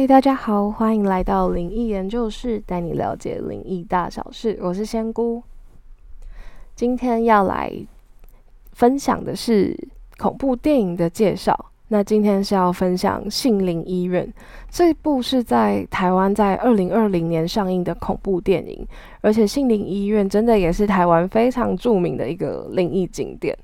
嗨，大家好，欢迎来到灵异研究室，带你了解灵异大小事。我是仙姑，今天要来分享的是恐怖电影的介绍。那今天是要分享《杏林医院》这部是在台湾在二零二零年上映的恐怖电影，而且杏林医院真的也是台湾非常著名的一个灵异景点。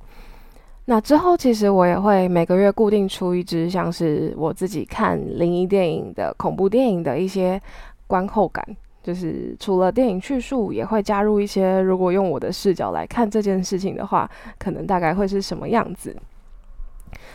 那之后，其实我也会每个月固定出一支，像是我自己看灵异电影的恐怖电影的一些观后感，就是除了电影叙述，也会加入一些，如果用我的视角来看这件事情的话，可能大概会是什么样子。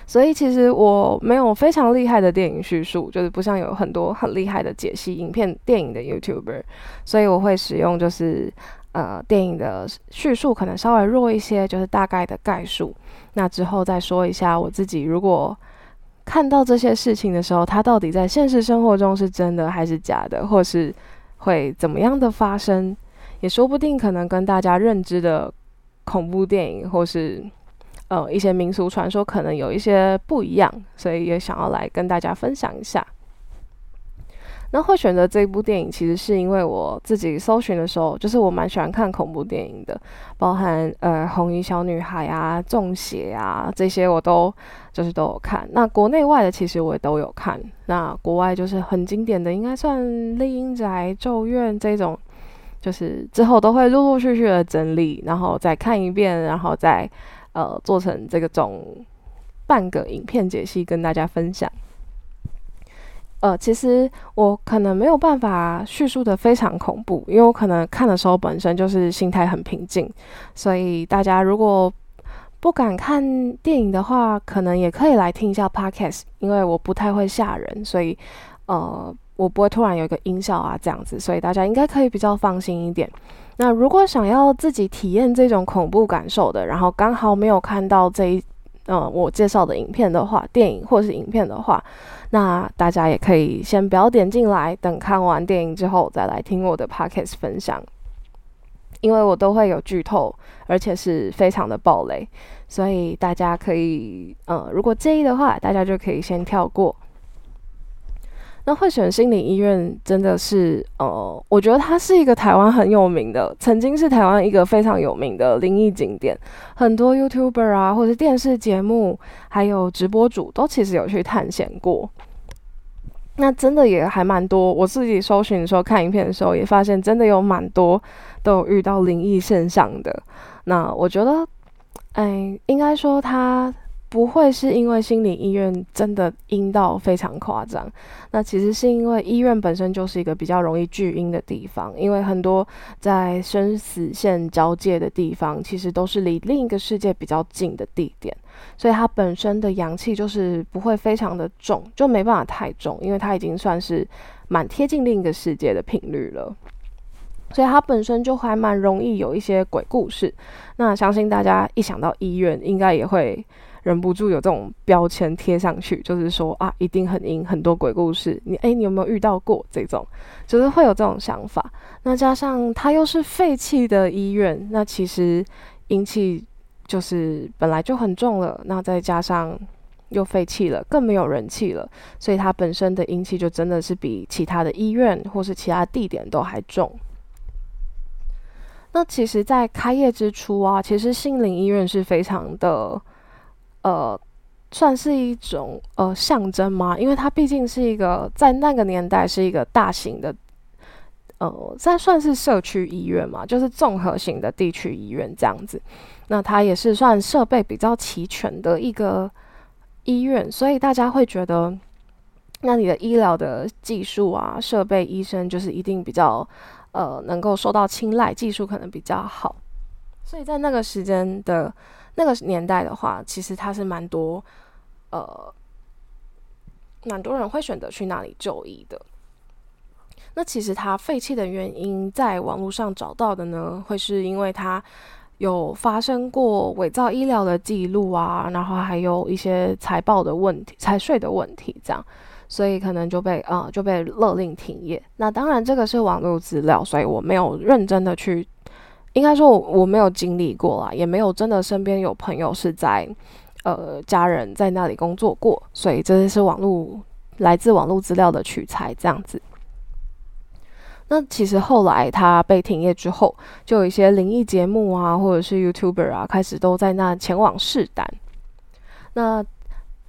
所以其实我没有非常厉害的电影叙述，就是不像有很多很厉害的解析影片电影的 YouTuber，所以我会使用就是呃电影的叙述可能稍微弱一些，就是大概的概述。那之后再说一下我自己，如果看到这些事情的时候，它到底在现实生活中是真的还是假的，或是会怎么样的发生，也说不定，可能跟大家认知的恐怖电影或是呃一些民俗传说可能有一些不一样，所以也想要来跟大家分享一下。那会选择这部电影，其实是因为我自己搜寻的时候，就是我蛮喜欢看恐怖电影的，包含呃红衣小女孩啊、中邪啊这些，我都就是都有看。那国内外的其实我也都有看。那国外就是很经典的，应该算《丽英宅》《咒怨》这种，就是之后都会陆陆续续的整理，然后再看一遍，然后再呃做成这个种半个影片解析跟大家分享。呃，其实我可能没有办法叙述的非常恐怖，因为我可能看的时候本身就是心态很平静，所以大家如果不敢看电影的话，可能也可以来听一下 podcast，因为我不太会吓人，所以呃，我不会突然有一个音效啊这样子，所以大家应该可以比较放心一点。那如果想要自己体验这种恐怖感受的，然后刚好没有看到这一。嗯，我介绍的影片的话，电影或是影片的话，那大家也可以先不要点进来，等看完电影之后再来听我的 podcast 分享，因为我都会有剧透，而且是非常的暴雷，所以大家可以，呃，如果介意的话，大家就可以先跳过。那会选心理医院真的是，呃，我觉得它是一个台湾很有名的，曾经是台湾一个非常有名的灵异景点，很多 YouTuber 啊，或者电视节目，还有直播主都其实有去探险过。那真的也还蛮多，我自己搜寻的时候看影片的时候，也发现真的有蛮多都有遇到灵异现象的。那我觉得，哎，应该说它。不会是因为心理医院真的阴到非常夸张，那其实是因为医院本身就是一个比较容易聚阴的地方，因为很多在生死线交界的地方，其实都是离另一个世界比较近的地点，所以它本身的阳气就是不会非常的重，就没办法太重，因为它已经算是蛮贴近另一个世界的频率了，所以它本身就还蛮容易有一些鬼故事。那相信大家一想到医院，应该也会。忍不住有这种标签贴上去，就是说啊，一定很阴，很多鬼故事。你哎，你有没有遇到过这种？就是会有这种想法。那加上它又是废弃的医院，那其实阴气就是本来就很重了，那再加上又废弃了，更没有人气了，所以它本身的阴气就真的是比其他的医院或是其他地点都还重。那其实，在开业之初啊，其实杏林医院是非常的。呃，算是一种呃象征吗？因为它毕竟是一个在那个年代是一个大型的，呃，在算是社区医院嘛，就是综合型的地区医院这样子。那它也是算设备比较齐全的一个医院，所以大家会觉得，那你的医疗的技术啊、设备、医生就是一定比较呃能够受到青睐，技术可能比较好。所以在那个时间的。那个年代的话，其实它是蛮多，呃，蛮多人会选择去那里就医的。那其实它废弃的原因，在网络上找到的呢，会是因为它有发生过伪造医疗的记录啊，然后还有一些财报的问题、财税的问题，这样，所以可能就被啊就被勒令停业。那当然这个是网络资料，所以我没有认真的去。应该说，我我没有经历过啦，也没有真的身边有朋友是在，呃，家人在那里工作过，所以这是网络来自网络资料的取材这样子。那其实后来他被停业之后，就有一些灵异节目啊，或者是 YouTuber 啊，开始都在那前往试胆。那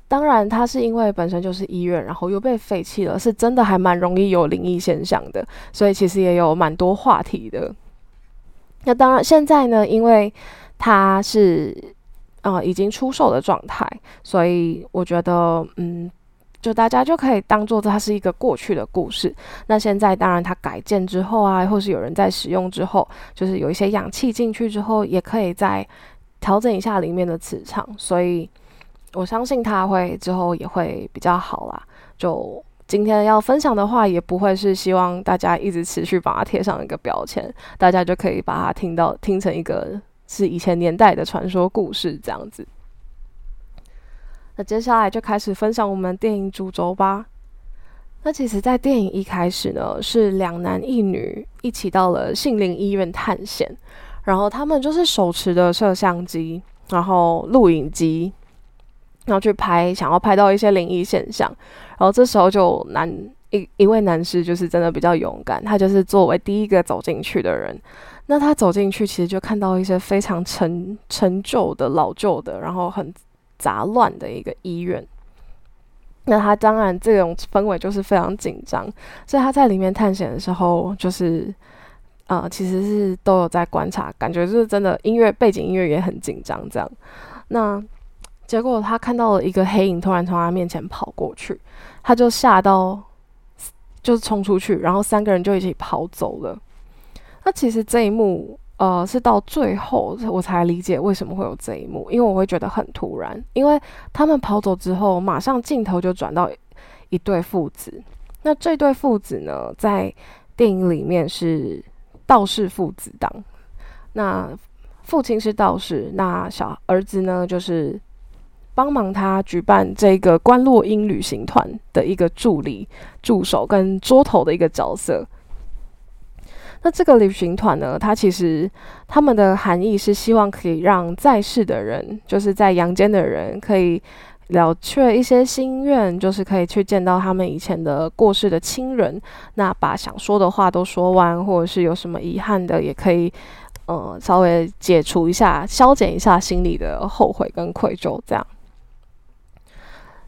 当然，他是因为本身就是医院，然后又被废弃了，是真的还蛮容易有灵异现象的，所以其实也有蛮多话题的。那当然，现在呢，因为它是啊已经出售的状态，所以我觉得嗯。就大家就可以当做它是一个过去的故事。那现在当然它改建之后啊，或是有人在使用之后，就是有一些氧气进去之后，也可以再调整一下里面的磁场。所以我相信它会之后也会比较好啦。就今天要分享的话，也不会是希望大家一直持续把它贴上一个标签，大家就可以把它听到听成一个是以前年代的传说故事这样子。那接下来就开始分享我们电影主轴吧。那其实，在电影一开始呢，是两男一女一起到了杏林医院探险，然后他们就是手持的摄像机，然后录影机，然后去拍，想要拍到一些灵异现象。然后这时候就男一一位男士就是真的比较勇敢，他就是作为第一个走进去的人。那他走进去，其实就看到一些非常陈陈旧的老旧的，然后很。杂乱的一个医院，那他当然这种氛围就是非常紧张，所以他在里面探险的时候，就是呃，其实是都有在观察，感觉就是真的音乐背景音乐也很紧张这样。那结果他看到了一个黑影突然从他面前跑过去，他就吓到，就是冲出去，然后三个人就一起跑走了。那其实这一幕。呃，是到最后我才理解为什么会有这一幕，因为我会觉得很突然，因为他们跑走之后，马上镜头就转到一对父子。那这对父子呢，在电影里面是道士父子档，那父亲是道士，那小儿子呢，就是帮忙他举办这个关洛英旅行团的一个助理、助手跟桌头的一个角色。那这个旅行团呢？它其实他们的含义是希望可以让在世的人，就是在阳间的人，可以了却一些心愿，就是可以去见到他们以前的过世的亲人，那把想说的话都说完，或者是有什么遗憾的，也可以呃稍微解除一下，消减一下心里的后悔跟愧疚。这样。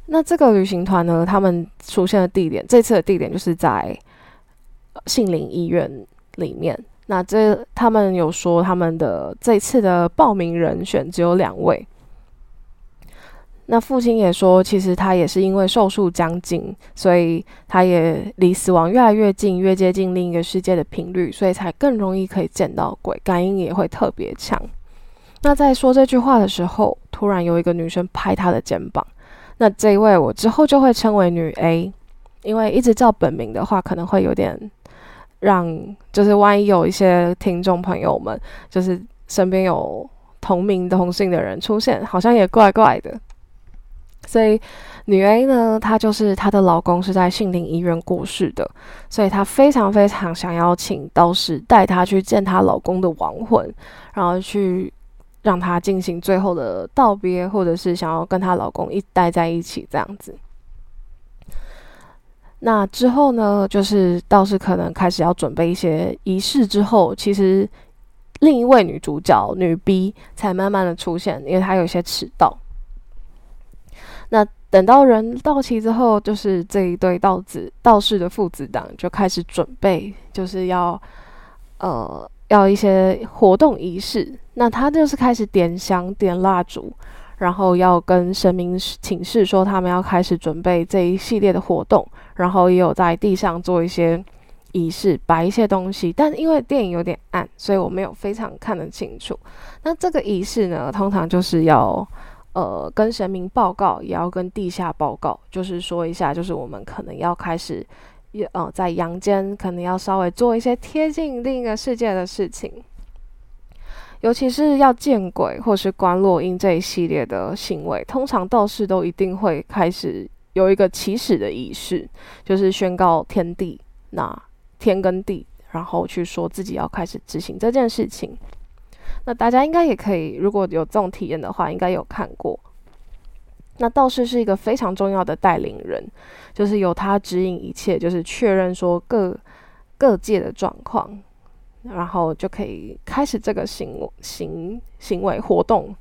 那这个旅行团呢，他们出现的地点，这次的地点就是在杏林医院。里面，那这他们有说他们的这次的报名人选只有两位。那父亲也说，其实他也是因为寿数将近，所以他也离死亡越来越近，越接近另一个世界的频率，所以才更容易可以见到鬼，感应也会特别强。那在说这句话的时候，突然有一个女生拍他的肩膀。那这一位我之后就会称为女 A，因为一直叫本名的话，可能会有点。让就是万一有一些听众朋友们，就是身边有同名同姓的人出现，好像也怪怪的。所以女 A 呢，她就是她的老公是在杏林医院过世的，所以她非常非常想要请道士带她去见她老公的亡魂，然后去让她进行最后的道别，或者是想要跟她老公一待在一起这样子。那之后呢，就是倒是可能开始要准备一些仪式之后，其实另一位女主角女 B 才慢慢的出现，因为她有些迟到。那等到人到齐之后，就是这一对道子道士的父子档就开始准备，就是要呃要一些活动仪式。那他就是开始点香点蜡烛。然后要跟神明请示说，他们要开始准备这一系列的活动，然后也有在地上做一些仪式，摆一些东西。但因为电影有点暗，所以我没有非常看得清楚。那这个仪式呢，通常就是要呃跟神明报告，也要跟地下报告，就是说一下，就是我们可能要开始，也呃，在阳间可能要稍微做一些贴近另一个世界的事情。尤其是要见鬼或是观落阴这一系列的行为，通常道士都一定会开始有一个起始的仪式，就是宣告天地，那天跟地，然后去说自己要开始执行这件事情。那大家应该也可以，如果有这种体验的话，应该有看过。那道士是一个非常重要的带领人，就是由他指引一切，就是确认说各各界的状况，然后就可以开始这个行行行为活动。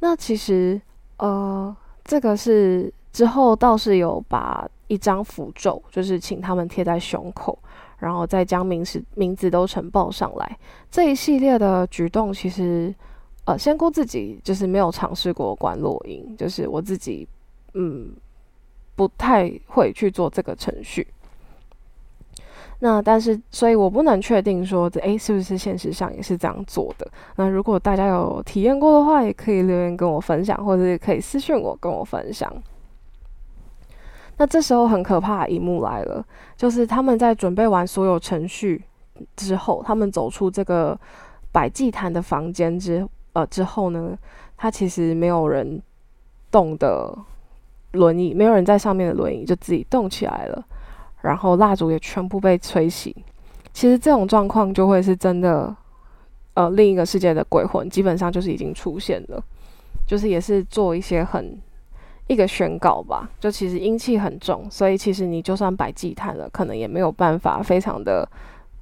那其实，呃，这个是之后道士有把一张符咒，就是请他们贴在胸口，然后再将名字名字都呈报上来。这一系列的举动，其实。呃，仙姑自己就是没有尝试过关落音，就是我自己，嗯，不太会去做这个程序。那但是，所以我不能确定说这，诶，是不是现实上也是这样做的？那如果大家有体验过的话，也可以留言跟我分享，或者是可以私信我跟我分享。那这时候很可怕的一幕来了，就是他们在准备完所有程序之后，他们走出这个摆祭坛的房间之。呃，之后呢，它其实没有人动的轮椅，没有人在上面的轮椅就自己动起来了，然后蜡烛也全部被吹熄。其实这种状况就会是真的，呃，另一个世界的鬼魂基本上就是已经出现了，就是也是做一些很一个宣告吧。就其实阴气很重，所以其实你就算摆祭坛了，可能也没有办法非常的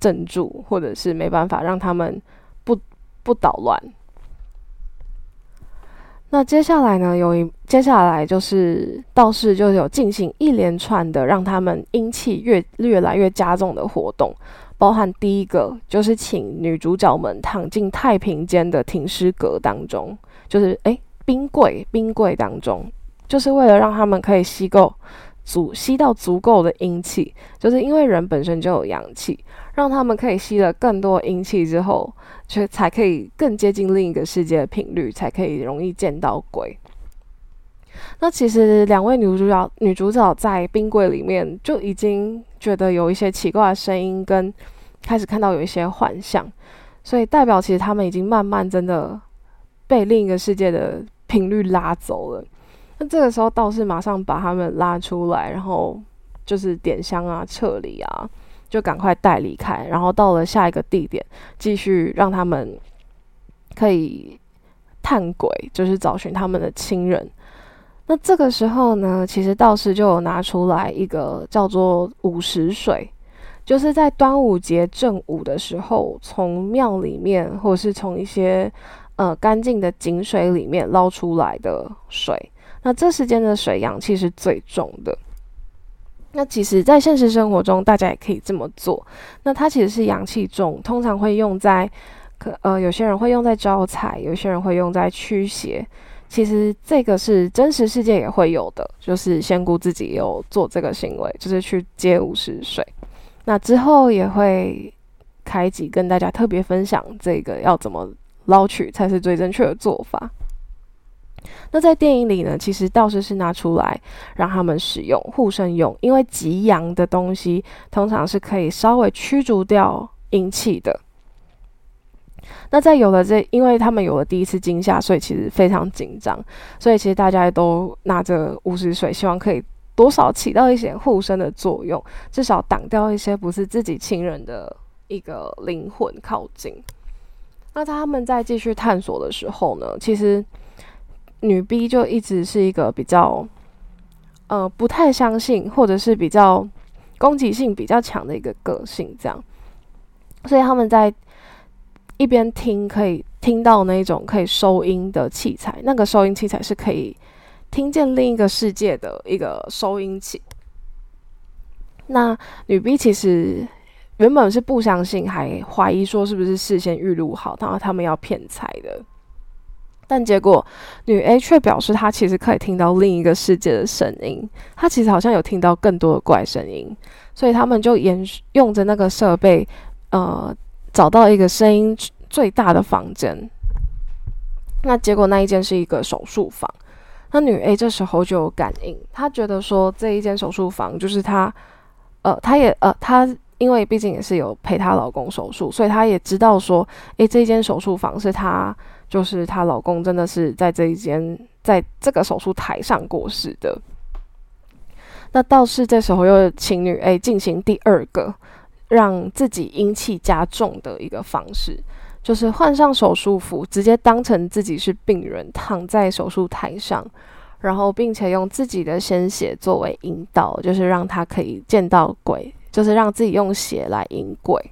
镇住，或者是没办法让他们不不捣乱。那接下来呢？有一接下来就是道士就有进行一连串的让他们阴气越越来越加重的活动，包含第一个就是请女主角们躺进太平间的停尸阁当中，就是诶冰柜冰柜当中，就是为了让他们可以吸够足吸到足够的阴气，就是因为人本身就有阳气，让他们可以吸了更多阴气之后。却才可以更接近另一个世界的频率，才可以容易见到鬼。那其实两位女主角，女主角在冰柜里面就已经觉得有一些奇怪的声音，跟开始看到有一些幻象，所以代表其实他们已经慢慢真的被另一个世界的频率拉走了。那这个时候道士马上把他们拉出来，然后就是点香啊，撤离啊。就赶快带离开，然后到了下一个地点，继续让他们可以探鬼，就是找寻他们的亲人。那这个时候呢，其实道士就有拿出来一个叫做午时水，就是在端午节正午的时候，从庙里面或者是从一些呃干净的井水里面捞出来的水。那这时间的水阳气是最重的。那其实，在现实生活中，大家也可以这么做。那它其实是阳气重，通常会用在，可呃，有些人会用在招财，有些人会用在驱邪。其实这个是真实世界也会有的，就是仙姑自己有做这个行为，就是去接五十水。那之后也会开集跟大家特别分享这个要怎么捞取才是最正确的做法。那在电影里呢，其实道士是拿出来让他们使用护身用，因为极阳的东西通常是可以稍微驱逐掉阴气的。那在有了这，因为他们有了第一次惊吓，所以其实非常紧张，所以其实大家都拿着巫师水，希望可以多少起到一些护身的作用，至少挡掉一些不是自己亲人的一个灵魂靠近。那他们在继续探索的时候呢，其实。女 B 就一直是一个比较，呃，不太相信，或者是比较攻击性比较强的一个个性，这样。所以他们在一边听，可以听到那种可以收音的器材，那个收音器材是可以听见另一个世界的一个收音器。那女 B 其实原本是不相信，还怀疑说是不是事先预录好，然后他们要骗财的。但结果，女 A 却表示她其实可以听到另一个世界的声音，她其实好像有听到更多的怪声音，所以他们就沿用着那个设备，呃，找到一个声音最大的房间。那结果那一间是一个手术房，那女 A 这时候就有感应，她觉得说这一间手术房就是她，呃，她也呃，她因为毕竟也是有陪她老公手术，所以她也知道说，诶，这间手术房是她。就是她老公真的是在这一间，在这个手术台上过世的。那道士这时候又请女 A 进行第二个让自己阴气加重的一个方式，就是换上手术服，直接当成自己是病人，躺在手术台上，然后并且用自己的鲜血作为引导，就是让他可以见到鬼，就是让自己用血来引鬼，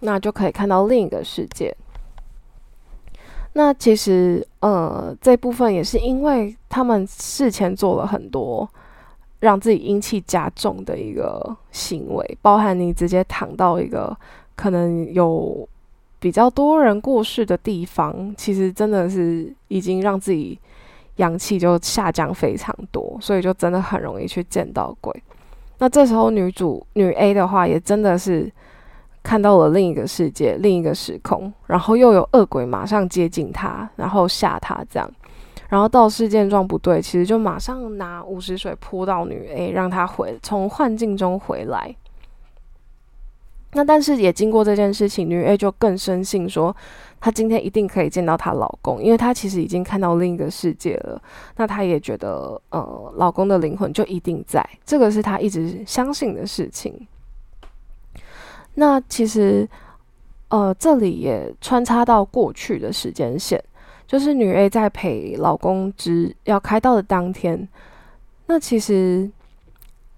那就可以看到另一个世界。那其实，呃，这部分也是因为他们事前做了很多让自己阴气加重的一个行为，包含你直接躺到一个可能有。比较多人过世的地方，其实真的是已经让自己阳气就下降非常多，所以就真的很容易去见到鬼。那这时候女主女 A 的话，也真的是看到了另一个世界、另一个时空，然后又有恶鬼马上接近她，然后吓她这样。然后道士见状不对，其实就马上拿五十水泼到女 A，让她回从幻境中回来。那但是也经过这件事情，女 A 就更深信说，她今天一定可以见到她老公，因为她其实已经看到另一个世界了。那她也觉得，呃，老公的灵魂就一定在，这个是她一直相信的事情。那其实，呃，这里也穿插到过去的时间线，就是女 A 在陪老公之要开刀的当天，那其实。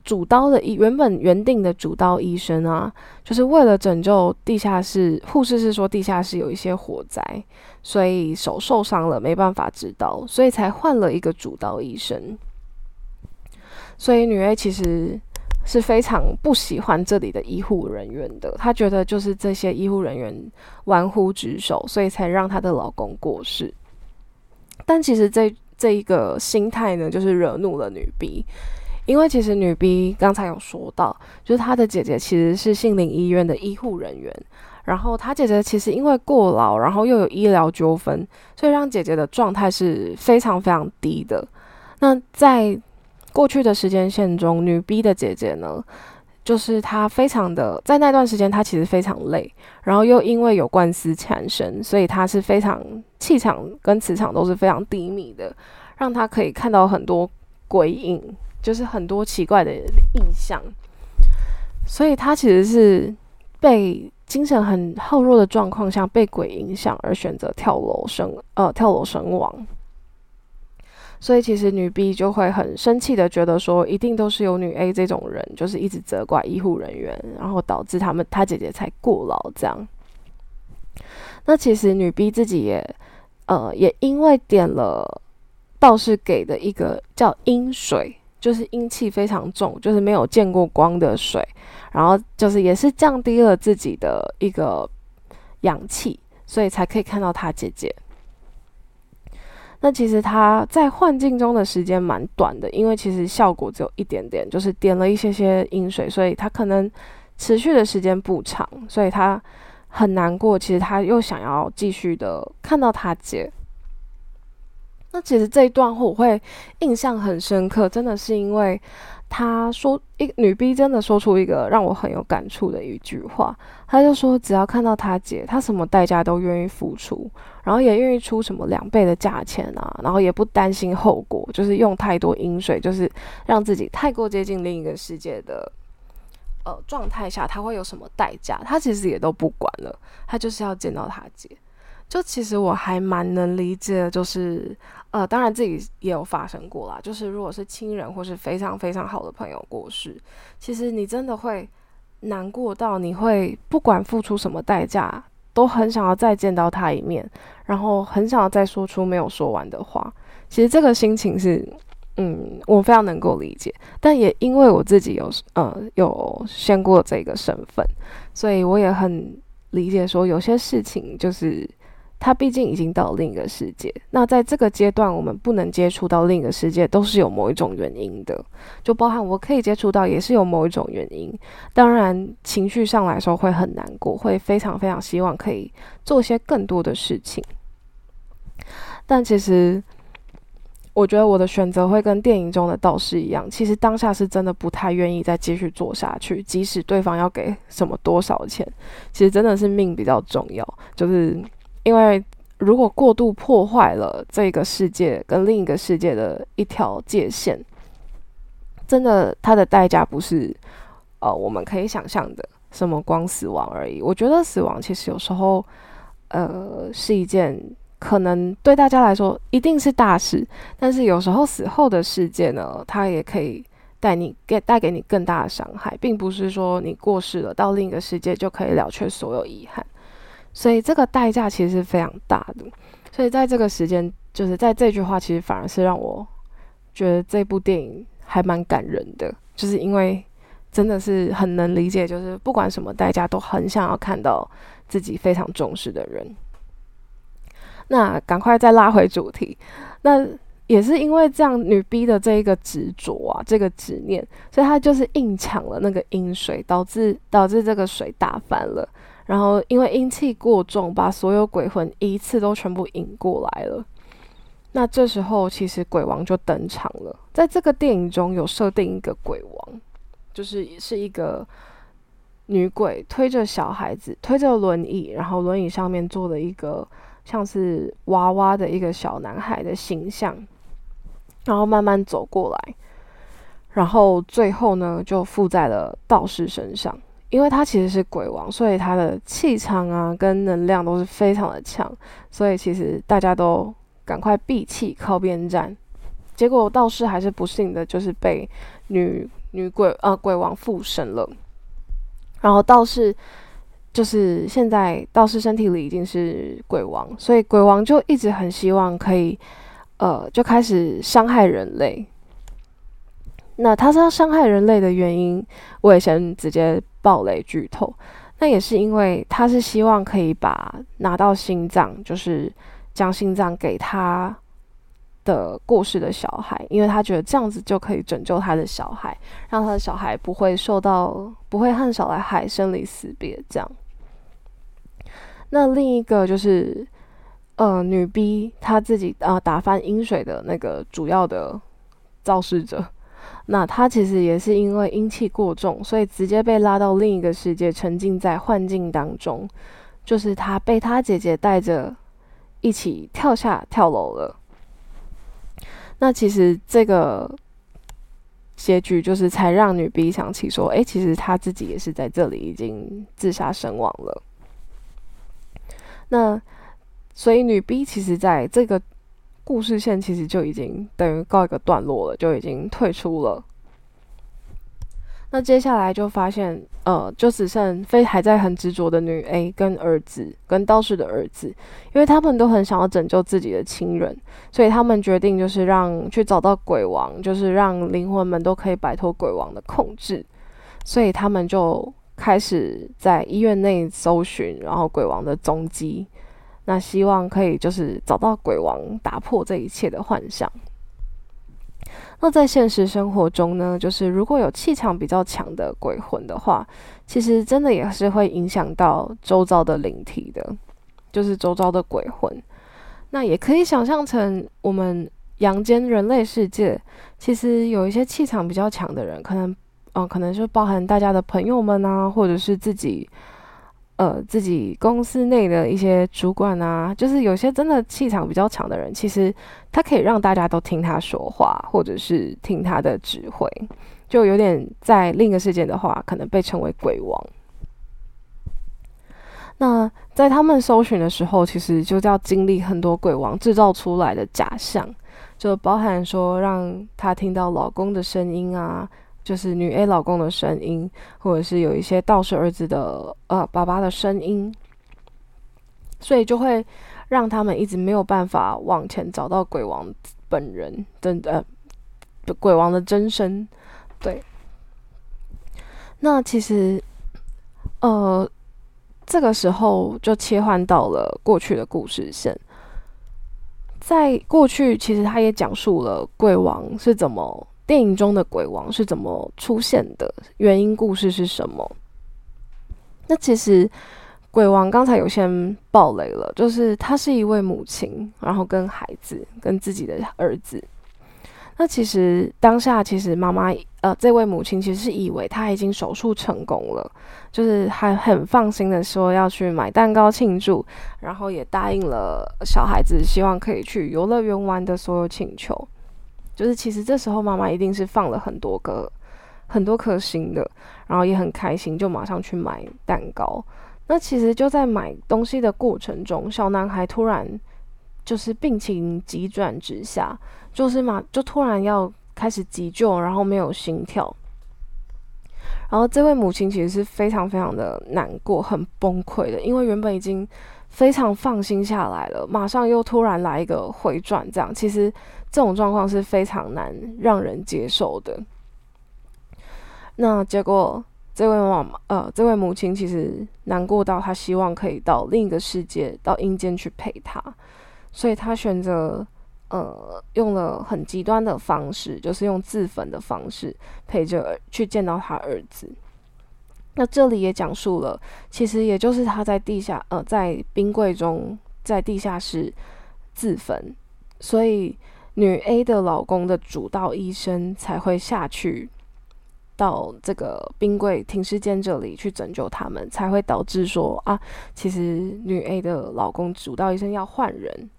主刀的医原本原定的主刀医生啊，就是为了拯救地下室，护士是说地下室有一些火灾，所以手受伤了，没办法执刀，所以才换了一个主刀医生。所以女 A 其实是非常不喜欢这里的医护人员的，她觉得就是这些医护人员玩忽职守，所以才让她的老公过世。但其实这这一个心态呢，就是惹怒了女 B。因为其实女 B 刚才有说到，就是她的姐姐其实是杏林医院的医护人员，然后她姐姐其实因为过劳，然后又有医疗纠纷，所以让姐姐的状态是非常非常低的。那在过去的时间线中，女 B 的姐姐呢，就是她非常的在那段时间，她其实非常累，然后又因为有官司缠身，所以她是非常气场跟磁场都是非常低迷的，让她可以看到很多鬼影。就是很多奇怪的意象，所以他其实是被精神很耗弱的状况下被鬼影响而选择跳楼身呃跳楼身亡。所以其实女 B 就会很生气的觉得说，一定都是有女 A 这种人，就是一直责怪医护人员，然后导致他们他姐姐才过劳这样。那其实女 B 自己也呃也因为点了道士给的一个叫阴水。就是阴气非常重，就是没有见过光的水，然后就是也是降低了自己的一个阳气，所以才可以看到他姐姐。那其实他在幻境中的时间蛮短的，因为其实效果只有一点点，就是点了一些些阴水，所以他可能持续的时间不长，所以他很难过。其实他又想要继续的看到他姐。那其实这一段话我会印象很深刻，真的是因为他说一女 B 真的说出一个让我很有感触的一句话，他就说只要看到他姐，他什么代价都愿意付出，然后也愿意出什么两倍的价钱啊，然后也不担心后果，就是用太多阴水，就是让自己太过接近另一个世界的呃状态下，他会有什么代价，他其实也都不管了，他就是要见到他姐。就其实我还蛮能理解，就是呃，当然自己也有发生过啦。就是如果是亲人或是非常非常好的朋友过世，其实你真的会难过到你会不管付出什么代价，都很想要再见到他一面，然后很想要再说出没有说完的话。其实这个心情是，嗯，我非常能够理解。但也因为我自己有呃有宣过这个身份，所以我也很理解说有些事情就是。他毕竟已经到另一个世界，那在这个阶段，我们不能接触到另一个世界，都是有某一种原因的，就包含我可以接触到，也是有某一种原因。当然，情绪上来说会很难过，会非常非常希望可以做些更多的事情。但其实，我觉得我的选择会跟电影中的道士一样，其实当下是真的不太愿意再继续做下去，即使对方要给什么多少钱，其实真的是命比较重要，就是。因为如果过度破坏了这个世界跟另一个世界的一条界限，真的，它的代价不是呃我们可以想象的什么光死亡而已。我觉得死亡其实有时候，呃是一件可能对大家来说一定是大事，但是有时候死后的世界呢，它也可以带你给带给你更大的伤害，并不是说你过世了到另一个世界就可以了却所有遗憾，所以这个代价其实是非常大的。所以在这个时间，就是在这句话，其实反而是让我觉得这部电影还蛮感人的，就是因为真的是很能理解，就是不管什么代价，都很想要看到自己非常重视的人。那赶快再拉回主题，那也是因为这样女 B 的这一个执着啊，这个执念，所以她就是硬抢了那个阴水，导致导致这个水打翻了。然后因为阴气过重，把所有鬼魂一次都全部引过来了。那这时候其实鬼王就登场了。在这个电影中有设定一个鬼王，就是是一个女鬼推着小孩子，推着轮椅，然后轮椅上面坐了一个像是娃娃的一个小男孩的形象，然后慢慢走过来，然后最后呢就附在了道士身上。因为他其实是鬼王，所以他的气场啊跟能量都是非常的强，所以其实大家都赶快闭气靠边站。结果道士还是不幸的，就是被女女鬼呃鬼王附身了。然后道士就是现在道士身体里已经是鬼王，所以鬼王就一直很希望可以呃就开始伤害人类。那他是要伤害人类的原因，我也先直接爆雷剧透。那也是因为他是希望可以把拿到心脏，就是将心脏给他的过世的小孩，因为他觉得这样子就可以拯救他的小孩，让他的小孩不会受到不会和小孩生离死别这样。那另一个就是呃女 B 她自己啊打翻阴水的那个主要的肇事者。那他其实也是因为阴气过重，所以直接被拉到另一个世界，沉浸在幻境当中。就是他被他姐姐带着一起跳下跳楼了。那其实这个结局就是才让女 B 想起说，哎，其实他自己也是在这里已经自杀身亡了。那所以女 B 其实在这个。故事线其实就已经等于告一个段落了，就已经退出了。那接下来就发现，呃，就只剩非还在很执着的女 A 跟儿子，跟道士的儿子，因为他们都很想要拯救自己的亲人，所以他们决定就是让去找到鬼王，就是让灵魂们都可以摆脱鬼王的控制。所以他们就开始在医院内搜寻，然后鬼王的踪迹。那希望可以就是找到鬼王，打破这一切的幻象。那在现实生活中呢，就是如果有气场比较强的鬼魂的话，其实真的也是会影响到周遭的灵体的，就是周遭的鬼魂。那也可以想象成我们阳间人类世界，其实有一些气场比较强的人，可能，嗯，可能就包含大家的朋友们啊，或者是自己。呃，自己公司内的一些主管啊，就是有些真的气场比较强的人，其实他可以让大家都听他说话，或者是听他的指挥，就有点在另一个世界的话，可能被称为鬼王。那在他们搜寻的时候，其实就要经历很多鬼王制造出来的假象，就包含说让他听到老公的声音啊。就是女 A 老公的声音，或者是有一些道士儿子的呃爸爸的声音，所以就会让他们一直没有办法往前找到鬼王本人真的鬼王的真身。对，那其实呃这个时候就切换到了过去的故事线，在过去其实他也讲述了鬼王是怎么。电影中的鬼王是怎么出现的？原因故事是什么？那其实鬼王刚才有先爆雷了，就是他是一位母亲，然后跟孩子，跟自己的儿子。那其实当下，其实妈妈呃，这位母亲其实是以为他已经手术成功了，就是还很放心的说要去买蛋糕庆祝，然后也答应了小孩子希望可以去游乐园玩的所有请求。就是其实这时候妈妈一定是放了很多个很多颗心的，然后也很开心，就马上去买蛋糕。那其实就在买东西的过程中，小男孩突然就是病情急转直下，就是嘛，就突然要开始急救，然后没有心跳。然后这位母亲其实是非常非常的难过，很崩溃的，因为原本已经非常放心下来了，马上又突然来一个回转，这样其实这种状况是非常难让人接受的。那结果，这位妈妈，呃，这位母亲其实难过到她希望可以到另一个世界，到阴间去陪他，所以她选择。呃，用了很极端的方式，就是用自焚的方式陪着去见到他儿子。那这里也讲述了，其实也就是他在地下，呃，在冰柜中，在地下室自焚，所以女 A 的老公的主刀医生才会下去到这个冰柜停尸间这里去拯救他们，才会导致说啊，其实女 A 的老公主刀医生要换人。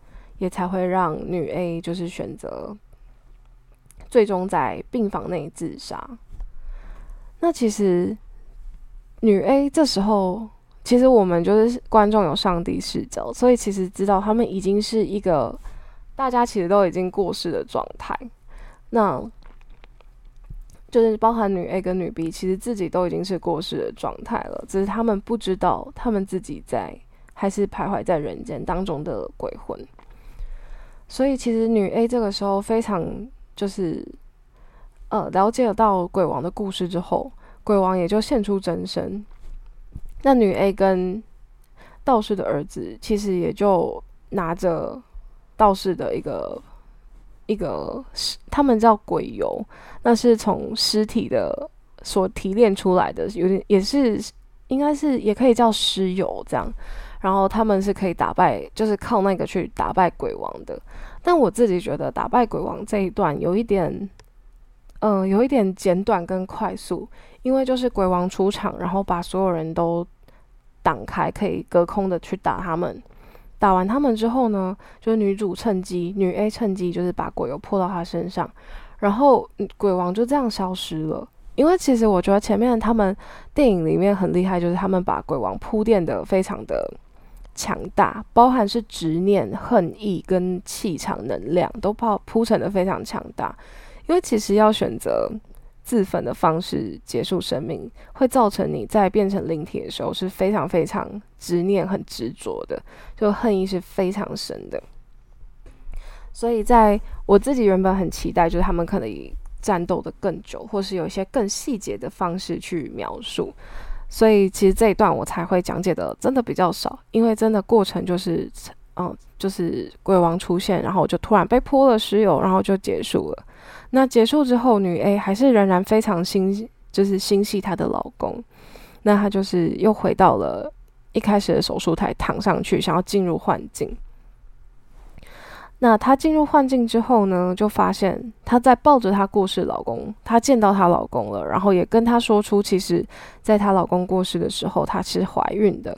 也才会让女 A 就是选择最终在病房内自杀。那其实女 A 这时候，其实我们就是观众有上帝视角，所以其实知道他们已经是一个大家其实都已经过世的状态。那就是包含女 A 跟女 B，其实自己都已经是过世的状态了，只是他们不知道他们自己在还是徘徊在人间当中的鬼魂。所以其实女 A 这个时候非常就是，呃，了解到鬼王的故事之后，鬼王也就现出真身。那女 A 跟道士的儿子其实也就拿着道士的一个一个他们叫鬼油，那是从尸体的所提炼出来的，有点也是应该是也可以叫尸油这样。然后他们是可以打败，就是靠那个去打败鬼王的。但我自己觉得打败鬼王这一段有一点，嗯，有一点简短跟快速，因为就是鬼王出场，然后把所有人都挡开，可以隔空的去打他们。打完他们之后呢，就是女主趁机，女 A 趁机就是把鬼油泼到他身上，然后鬼王就这样消失了。因为其实我觉得前面他们电影里面很厉害，就是他们把鬼王铺垫的非常的。强大，包含是执念、恨意跟气场能量，都铺铺成的非常强大。因为其实要选择自焚的方式结束生命，会造成你在变成灵体的时候是非常非常执念、很执着的，就恨意是非常深的。所以在我自己原本很期待，就是他们可能战斗的更久，或是有一些更细节的方式去描述。所以其实这一段我才会讲解的真的比较少，因为真的过程就是，嗯，就是鬼王出现，然后就突然被泼了石油，然后就结束了。那结束之后，女 A 还是仍然非常心，就是心系她的老公。那她就是又回到了一开始的手术台，躺上去，想要进入幻境。那她进入幻境之后呢，就发现她在抱着她过世老公，她见到她老公了，然后也跟她说出，其实在她老公过世的时候，她是怀孕的。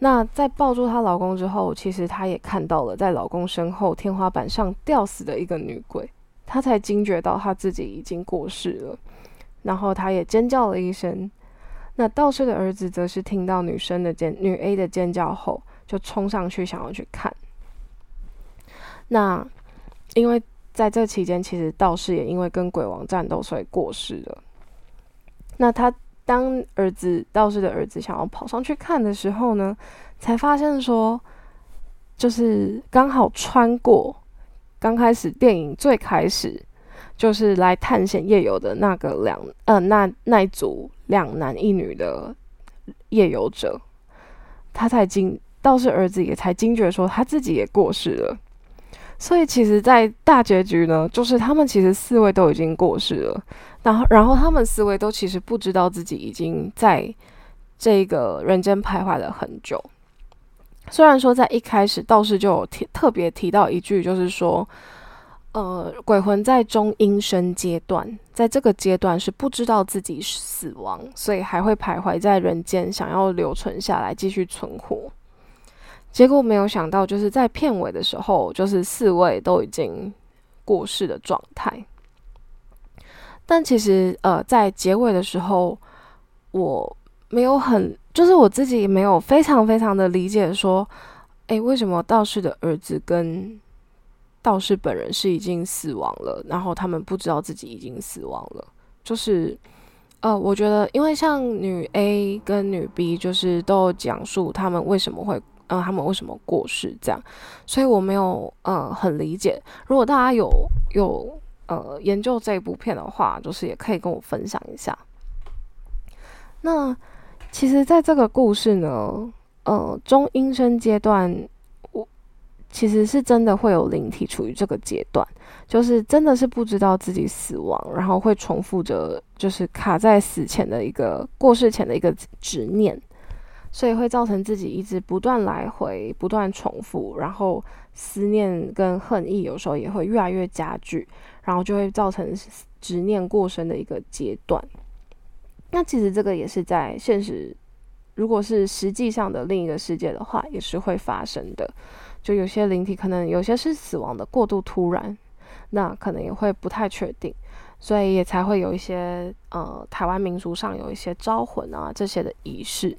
那在抱住她老公之后，其实她也看到了在老公身后天花板上吊死的一个女鬼，他才惊觉到他自己已经过世了，然后他也尖叫了一声。那道士的儿子则是听到女生的尖女 A 的尖叫后，就冲上去想要去看。那，因为在这期间，其实道士也因为跟鬼王战斗，所以过世了。那他当儿子道士的儿子想要跑上去看的时候呢，才发现说，就是刚好穿过刚开始电影最开始就是来探险夜游的那个两呃那那一组两男一女的夜游者，他才惊倒是儿子也才惊觉说他自己也过世了。所以其实，在大结局呢，就是他们其实四位都已经过世了，然后，然后他们四位都其实不知道自己已经在这个人间徘徊了很久。虽然说在一开始道士就有提特别提到一句，就是说，呃，鬼魂在中阴身阶段，在这个阶段是不知道自己死亡，所以还会徘徊在人间，想要留存下来，继续存活。结果没有想到，就是在片尾的时候，就是四位都已经过世的状态。但其实，呃，在结尾的时候，我没有很，就是我自己没有非常非常的理解说，诶，为什么道士的儿子跟道士本人是已经死亡了，然后他们不知道自己已经死亡了？就是，呃，我觉得，因为像女 A 跟女 B，就是都讲述他们为什么会，呃，他们为什么过世这样，所以我没有呃很理解。如果大家有有呃研究这部片的话，就是也可以跟我分享一下。那。其实，在这个故事呢，呃，中阴身阶段，我其实是真的会有灵体处于这个阶段，就是真的是不知道自己死亡，然后会重复着，就是卡在死前的一个过世前的一个执念，所以会造成自己一直不断来回、不断重复，然后思念跟恨意有时候也会越来越加剧，然后就会造成执念过深的一个阶段。那其实这个也是在现实，如果是实际上的另一个世界的话，也是会发生的。就有些灵体可能有些是死亡的过度突然，那可能也会不太确定，所以也才会有一些呃台湾民俗上有一些招魂啊这些的仪式。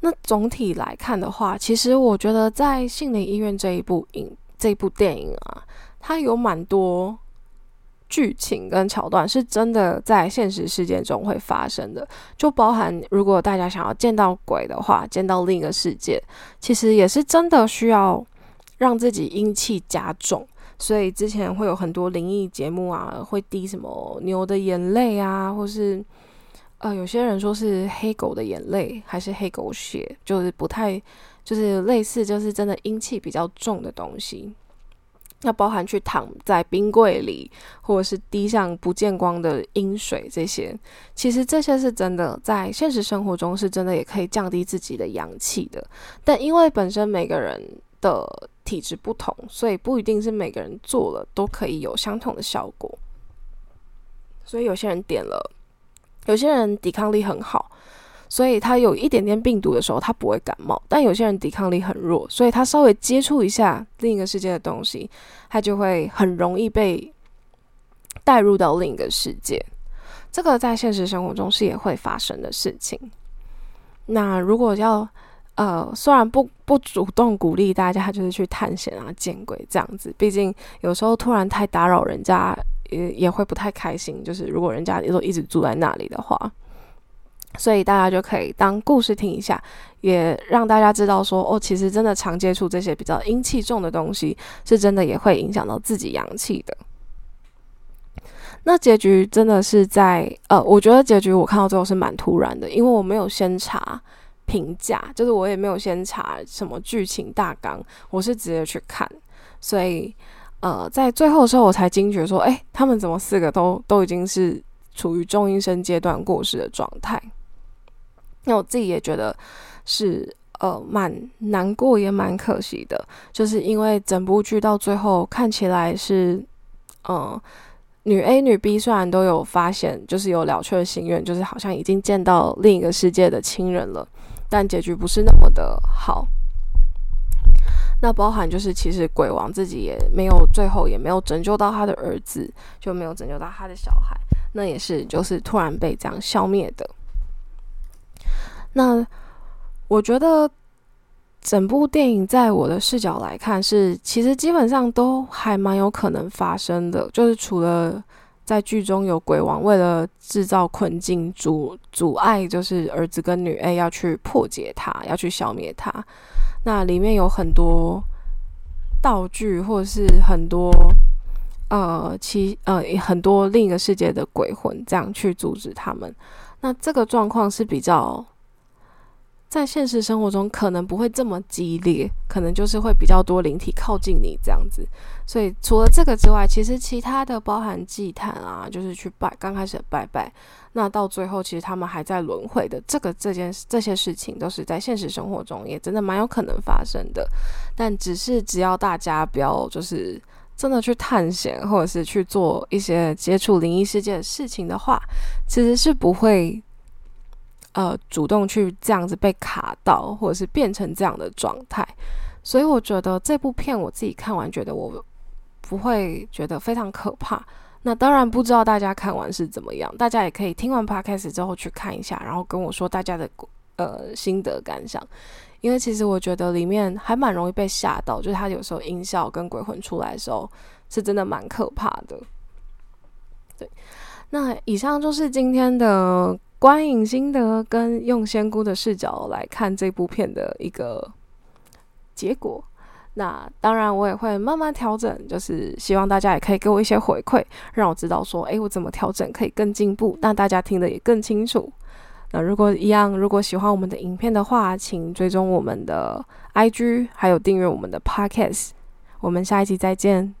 那总体来看的话，其实我觉得在《心灵医院》这一部影这部电影啊，它有蛮多。剧情跟桥段是真的在现实世界中会发生的，就包含如果大家想要见到鬼的话，见到另一个世界，其实也是真的需要让自己阴气加重。所以之前会有很多灵异节目啊，会滴什么牛的眼泪啊，或是呃有些人说是黑狗的眼泪，还是黑狗血，就是不太就是类似，就是真的阴气比较重的东西。要包含去躺在冰柜里，或者是滴上不见光的阴水，这些其实这些是真的，在现实生活中是真的也可以降低自己的阳气的。但因为本身每个人的体质不同，所以不一定是每个人做了都可以有相同的效果。所以有些人点了，有些人抵抗力很好。所以他有一点点病毒的时候，他不会感冒。但有些人抵抗力很弱，所以他稍微接触一下另一个世界的东西，他就会很容易被带入到另一个世界。这个在现实生活中是也会发生的事情。那如果要呃，虽然不不主动鼓励大家就是去探险啊、见鬼这样子，毕竟有时候突然太打扰人家，也也会不太开心。就是如果人家都一直住在那里的话。所以大家就可以当故事听一下，也让大家知道说，哦，其实真的常接触这些比较阴气重的东西，是真的也会影响到自己阳气的。那结局真的是在，呃，我觉得结局我看到最后是蛮突然的，因为我没有先查评价，就是我也没有先查什么剧情大纲，我是直接去看，所以，呃，在最后的时候我才惊觉说，哎，他们怎么四个都都已经是处于中阴身阶段过世的状态。那我自己也觉得是呃蛮难过，也蛮可惜的，就是因为整部剧到最后看起来是，嗯，女 A 女 B 虽然都有发现，就是有了却的心愿，就是好像已经见到另一个世界的亲人了，但结局不是那么的好。那包含就是其实鬼王自己也没有最后也没有拯救到他的儿子，就没有拯救到他的小孩，那也是就是突然被这样消灭的。那我觉得整部电影在我的视角来看是，其实基本上都还蛮有可能发生的。就是除了在剧中有鬼王为了制造困境阻阻碍，就是儿子跟女 A 要去破解它，要去消灭它。那里面有很多道具，或者是很多呃其呃很多另一个世界的鬼魂，这样去阻止他们。那这个状况是比较。在现实生活中可能不会这么激烈，可能就是会比较多灵体靠近你这样子。所以除了这个之外，其实其他的包含祭坛啊，就是去拜，刚开始拜拜，那到最后其实他们还在轮回的。这个这件这些事情都是在现实生活中也真的蛮有可能发生的。但只是只要大家不要就是真的去探险，或者是去做一些接触灵异世界的事情的话，其实是不会。呃，主动去这样子被卡到，或者是变成这样的状态，所以我觉得这部片我自己看完，觉得我不会觉得非常可怕。那当然不知道大家看完是怎么样，大家也可以听完 podcast 之后去看一下，然后跟我说大家的呃心得感想。因为其实我觉得里面还蛮容易被吓到，就是他有时候音效跟鬼魂出来的时候，是真的蛮可怕的。对，那以上就是今天的观影心得，跟用仙姑的视角来看这部片的一个结果。那当然，我也会慢慢调整，就是希望大家也可以给我一些回馈，让我知道说，诶，我怎么调整可以更进步，让大家听得也更清楚。那如果一样，如果喜欢我们的影片的话，请追踪我们的 IG，还有订阅我们的 Podcast。我们下一集再见。